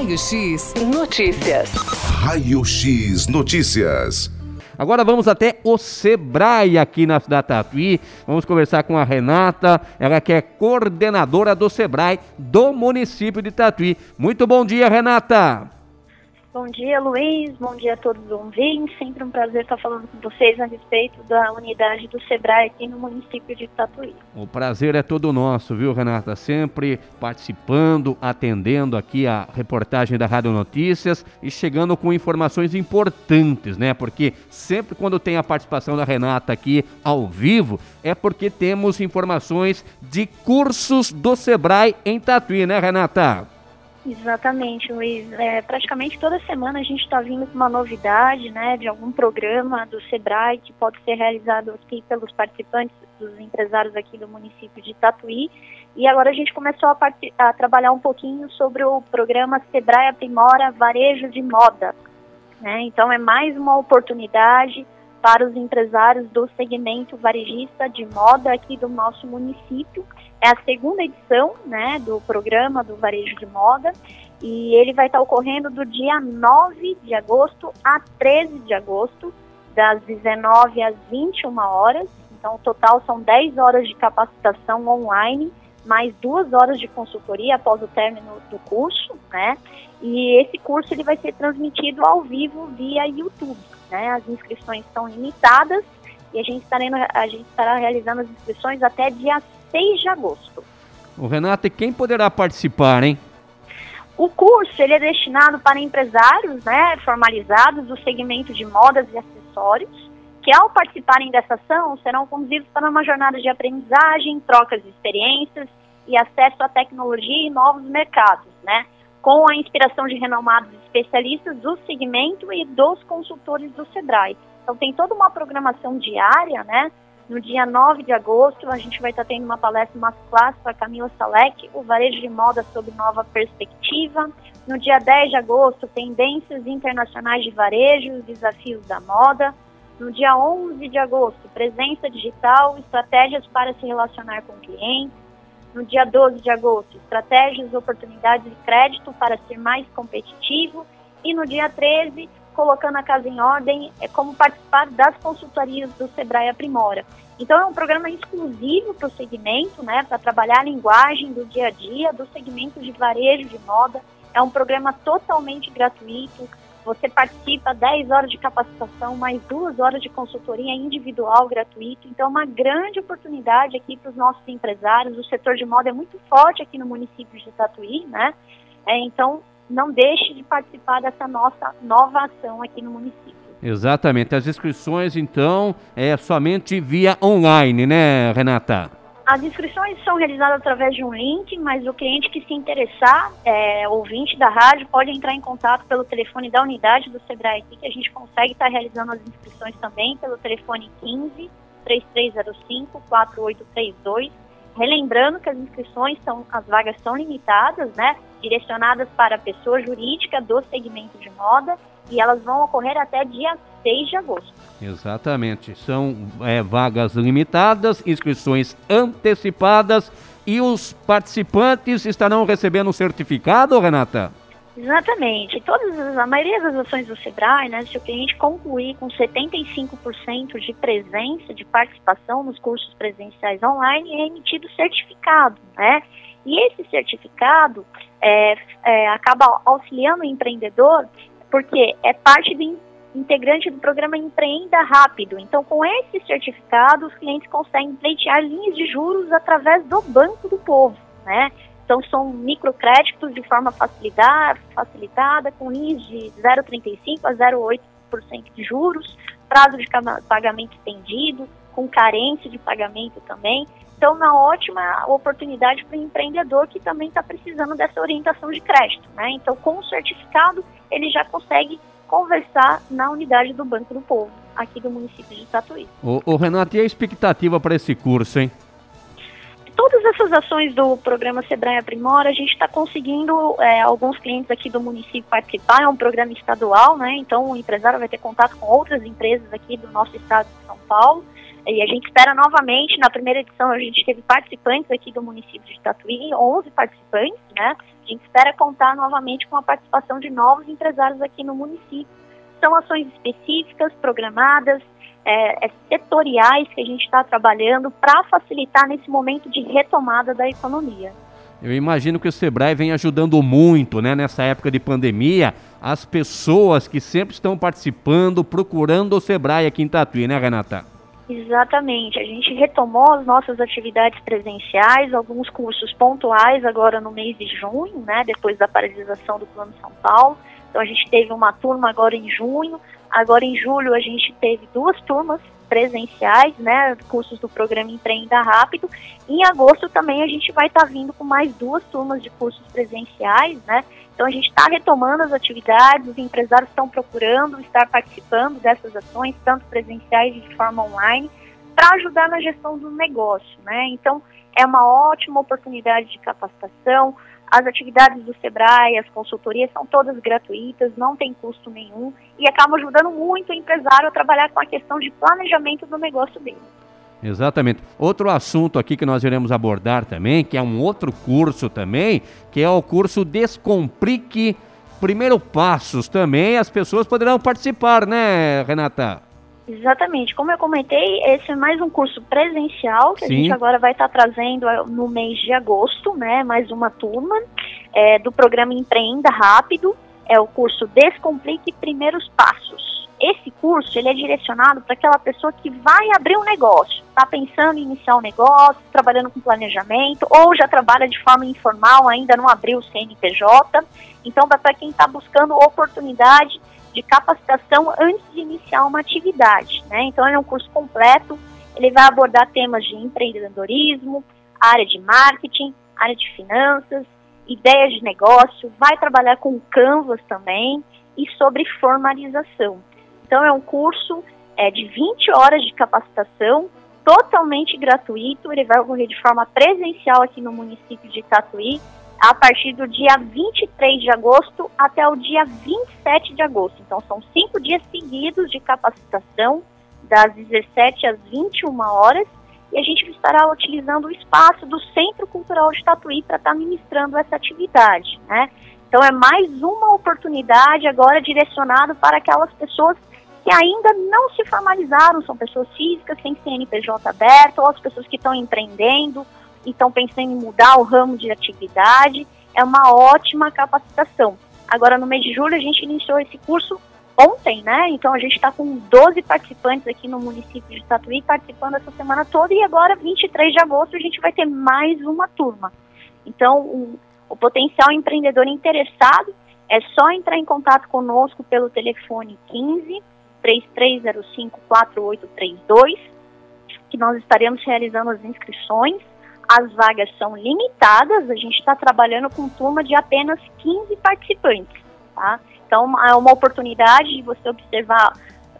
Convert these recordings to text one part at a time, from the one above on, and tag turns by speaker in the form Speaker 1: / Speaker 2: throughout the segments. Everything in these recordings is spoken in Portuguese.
Speaker 1: Raio X Notícias.
Speaker 2: Raio X Notícias.
Speaker 3: Agora vamos até o Sebrae aqui na cidade Tatuí. Vamos conversar com a Renata, ela que é coordenadora do Sebrae do município de Tatuí. Muito bom dia, Renata.
Speaker 4: Bom dia, Luiz. Bom dia a todos os ouvintes. Sempre um prazer estar falando com vocês a respeito da unidade do SEBRAE aqui no município de Tatuí.
Speaker 3: O prazer é todo nosso, viu, Renata? Sempre participando, atendendo aqui a reportagem da Rádio Notícias e chegando com informações importantes, né? Porque sempre quando tem a participação da Renata aqui ao vivo, é porque temos informações de cursos do SEBRAE em Tatuí, né, Renata?
Speaker 4: Exatamente, Luiz. É, praticamente toda semana a gente está vindo com uma novidade, né, de algum programa do Sebrae que pode ser realizado aqui pelos participantes, dos empresários aqui do município de Tatuí. E agora a gente começou a, a trabalhar um pouquinho sobre o programa Sebrae Aprimora Varejo de Moda. Né? Então é mais uma oportunidade para os empresários do segmento varejista de moda aqui do nosso município. É a segunda edição né, do programa do Varejo de Moda. E ele vai estar ocorrendo do dia 9 de agosto a 13 de agosto, das 19 às 21 horas. Então, o total são 10 horas de capacitação online, mais duas horas de consultoria após o término do curso, né? E esse curso ele vai ser transmitido ao vivo via YouTube, né? As inscrições são limitadas e a gente, estará, a gente estará realizando as inscrições até dia 6 de agosto.
Speaker 3: O Renato, e quem poderá participar, hein?
Speaker 4: O curso ele é destinado para empresários né, formalizados do segmento de modas e acessórios, que ao participarem dessa ação serão conduzidos para uma jornada de aprendizagem, trocas de experiências e acesso à tecnologia e novos mercados, né? com a inspiração de renomados especialistas do segmento e dos consultores do SEBRAE. Então tem toda uma programação diária, né, no dia 9 de agosto, a gente vai estar tendo uma palestra masterclass com a Camila Salek, o varejo de moda sob nova perspectiva. No dia 10 de agosto, tendências internacionais de varejo, desafios da moda. No dia 11 de agosto, presença digital, estratégias para se relacionar com clientes. No dia 12 de agosto, estratégias, oportunidades de crédito para ser mais competitivo. E no dia 13, colocando a casa em ordem, é como participar das consultorias do Sebrae Aprimora. Então é um programa exclusivo para o segmento, né, para trabalhar a linguagem do dia a dia, do segmento de varejo de moda. É um programa totalmente gratuito. Você participa 10 horas de capacitação, mais duas horas de consultoria individual gratuito. Então, é uma grande oportunidade aqui para os nossos empresários. O setor de moda é muito forte aqui no município de Tatuí, né? É, então, não deixe de participar dessa nossa nova ação aqui no município.
Speaker 3: Exatamente. As inscrições, então, é somente via online, né, Renata?
Speaker 4: As inscrições são realizadas através de um link, mas o cliente que se interessar, é, ouvinte da rádio, pode entrar em contato pelo telefone da unidade do Sebrae aqui, que a gente consegue estar realizando as inscrições também pelo telefone 15 3305 4832 Relembrando que as inscrições são, as vagas são limitadas, né? Direcionadas para pessoa jurídica do segmento de moda e elas vão ocorrer até dia 6 de agosto.
Speaker 3: Exatamente. São é, vagas limitadas, inscrições antecipadas e os participantes estarão recebendo um certificado, Renata?
Speaker 4: Exatamente. Todas as, a maioria das ações do Sebrae, né, se o cliente concluir com 75% de presença, de participação nos cursos presenciais online, é emitido certificado, né? E esse certificado é, é, acaba auxiliando o empreendedor porque é parte do integrante do programa Empreenda Rápido. Então, com esse certificado, os clientes conseguem pleitear linhas de juros através do Banco do Povo, né? Então, são microcréditos de forma facilitada, facilitada com linhas de 0,35% a 0,8% de juros, prazo de pagamento estendido, com carência de pagamento também. Então, uma ótima oportunidade para o empreendedor que também está precisando dessa orientação de crédito. Né? Então, com o certificado, ele já consegue conversar na unidade do Banco do Povo, aqui do município de Tatuí.
Speaker 3: O, o Renato, e a expectativa para esse curso, hein?
Speaker 4: Todas essas ações do programa Sebrae Aprimora, a gente está conseguindo é, alguns clientes aqui do município participar, é um programa estadual, né? Então o empresário vai ter contato com outras empresas aqui do nosso estado de São Paulo. E a gente espera novamente, na primeira edição a gente teve participantes aqui do município de Tatuí, 11 participantes, né? A gente espera contar novamente com a participação de novos empresários aqui no município. São ações específicas, programadas, é, é, setoriais que a gente está trabalhando para facilitar nesse momento de retomada da economia.
Speaker 3: Eu imagino que o Sebrae vem ajudando muito, né, nessa época de pandemia, as pessoas que sempre estão participando, procurando o Sebrae aqui em Tatuí, né, Renata?
Speaker 4: Exatamente. A gente retomou as nossas atividades presenciais, alguns cursos pontuais agora no mês de junho, né, depois da paralisação do Plano São Paulo. Então a gente teve uma turma agora em junho, agora em julho a gente teve duas turmas presenciais, né, cursos do programa Empreenda Rápido. Em agosto também a gente vai estar tá vindo com mais duas turmas de cursos presenciais, né. Então a gente está retomando as atividades, os empresários estão procurando estar participando dessas ações, tanto presenciais e de forma online, para ajudar na gestão do negócio, né. Então é uma ótima oportunidade de capacitação. As atividades do Sebrae, as consultorias são todas gratuitas, não tem custo nenhum e acabam ajudando muito o empresário a trabalhar com a questão de planejamento do negócio dele.
Speaker 3: Exatamente. Outro assunto aqui que nós iremos abordar também, que é um outro curso também, que é o curso Descomplique Primeiro Passos também. As pessoas poderão participar, né, Renata?
Speaker 4: Exatamente. Como eu comentei, esse é mais um curso presencial que Sim. a gente agora vai estar tá trazendo é, no mês de agosto, né? Mais uma turma é, do programa Empreenda Rápido. É o curso Descomplique Primeiros Passos. Esse curso ele é direcionado para aquela pessoa que vai abrir um negócio, está pensando em iniciar um negócio, trabalhando com planejamento, ou já trabalha de forma informal, ainda não abriu o CNPJ. Então, para quem está buscando oportunidade de capacitação antes de iniciar uma atividade. Né? Então, ele é um curso completo, ele vai abordar temas de empreendedorismo, área de marketing, área de finanças, ideias de negócio, vai trabalhar com Canvas também e sobre formalização. Então, é um curso é, de 20 horas de capacitação, totalmente gratuito, ele vai ocorrer de forma presencial aqui no município de Tatuí, a partir do dia 23 de agosto até o dia 27 de agosto. Então, são cinco dias seguidos de capacitação, das 17 às 21 horas, e a gente estará utilizando o espaço do Centro Cultural de Tatuí para estar tá ministrando essa atividade, né? Então, é mais uma oportunidade agora direcionada para aquelas pessoas que ainda não se formalizaram, são pessoas físicas sem CNPJ aberto, ou as pessoas que estão empreendendo, estão pensando em mudar o ramo de atividade, é uma ótima capacitação. Agora, no mês de julho, a gente iniciou esse curso ontem, né? Então, a gente está com 12 participantes aqui no município de Tatuí participando essa semana toda e agora, 23 de agosto, a gente vai ter mais uma turma. Então, o, o potencial empreendedor interessado é só entrar em contato conosco pelo telefone 15 3305 4832, que nós estaremos realizando as inscrições as vagas são limitadas, a gente está trabalhando com turma de apenas 15 participantes, tá? Então é uma oportunidade de você observar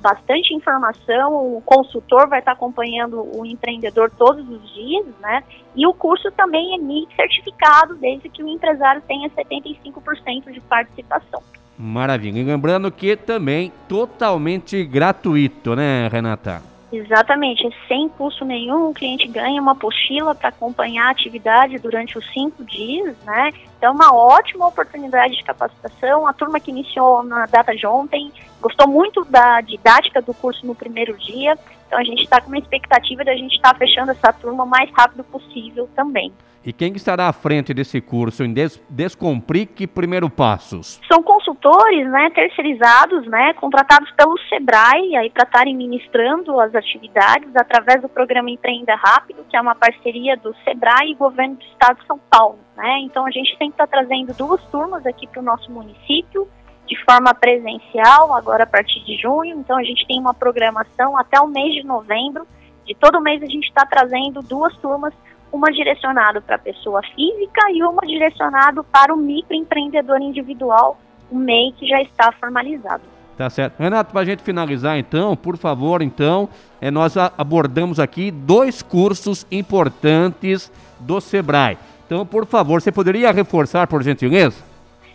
Speaker 4: bastante informação, o consultor vai estar acompanhando o empreendedor todos os dias, né? E o curso também emite certificado desde que o empresário tenha 75% de participação.
Speaker 3: Maravilha. E lembrando que também totalmente gratuito, né, Renata?
Speaker 4: Exatamente, sem custo nenhum, o cliente ganha uma apostila para acompanhar a atividade durante os cinco dias, né? Então, uma ótima oportunidade de capacitação. A turma que iniciou na data de ontem gostou muito da didática do curso no primeiro dia, então a gente está com uma expectativa de a gente estar tá fechando essa turma o mais rápido possível também.
Speaker 3: E quem estará à frente desse curso em Des Descomplique Primeiro Passos?
Speaker 4: São consultores, né, terceirizados, né, contratados pelo Sebrae aí para estarem ministrando as atividades através do programa Empreenda Rápido, que é uma parceria do Sebrae e Governo do Estado de São Paulo, né? Então a gente sempre está trazendo duas turmas aqui para o nosso município de forma presencial, agora a partir de junho. Então a gente tem uma programação até o mês de novembro. De todo mês a gente está trazendo duas turmas uma direcionada para a pessoa física e uma direcionada para o microempreendedor individual, o MEI que já está formalizado.
Speaker 3: Tá certo. Renato, para a gente finalizar então, por favor, então, é, nós abordamos aqui dois cursos importantes do Sebrae. Então, por favor, você poderia reforçar, por gentileza?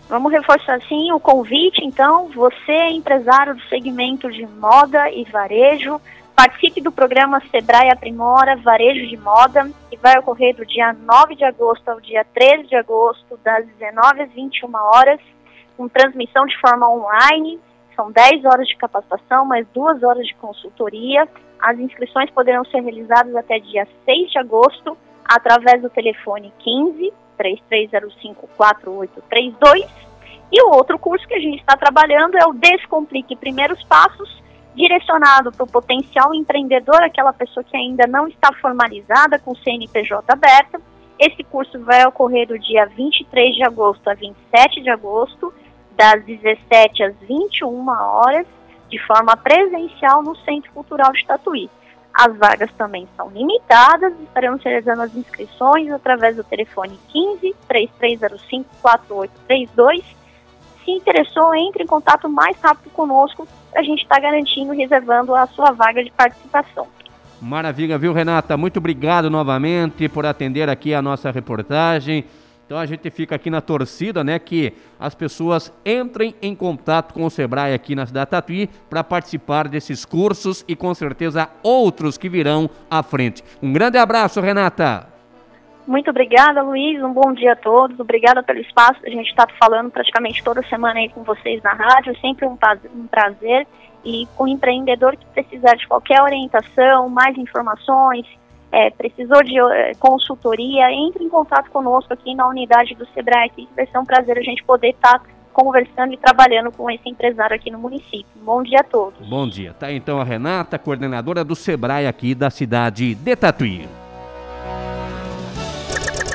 Speaker 4: Vamos reforçar sim o convite, então, você é empresário do segmento de moda e varejo, participe do programa Sebrae Aprimora Varejo de Moda, que vai ocorrer do dia 9 de agosto ao dia 13 de agosto, das 19 às 21 horas, com transmissão de forma online, são 10 horas de capacitação, mais 2 horas de consultoria. As inscrições poderão ser realizadas até dia 6 de agosto, através do telefone 15 3305 4832. E o outro curso que a gente está trabalhando é o Descomplique Primeiros Passos, direcionado para o potencial empreendedor, aquela pessoa que ainda não está formalizada com o CNPJ aberta. Esse curso vai ocorrer do dia 23 de agosto a 27 de agosto das 17 às 21 horas, de forma presencial no Centro Cultural de Tatuí. As vagas também são limitadas, estaremos realizando as inscrições através do telefone 15 3305 4832. Se interessou, entre em contato mais rápido conosco, a gente está garantindo, reservando a sua vaga de participação.
Speaker 3: Maravilha, viu, Renata? Muito obrigado novamente por atender aqui a nossa reportagem. Então a gente fica aqui na torcida, né, que as pessoas entrem em contato com o Sebrae aqui na cidade Tatuí para participar desses cursos e com certeza outros que virão à frente. Um grande abraço, Renata.
Speaker 4: Muito obrigada, Luiz. Um bom dia a todos. Obrigada pelo espaço. A gente está falando praticamente toda semana aí com vocês na rádio. Sempre um prazer. E com o empreendedor que precisar de qualquer orientação, mais informações, é, precisou de é, consultoria, entre em contato conosco aqui na unidade do Sebrae, que vai ser um prazer a gente poder estar tá conversando e trabalhando com esse empresário aqui no município. Bom dia a todos.
Speaker 3: Bom dia. Tá então a Renata, coordenadora do Sebrae aqui da cidade de Tatuí.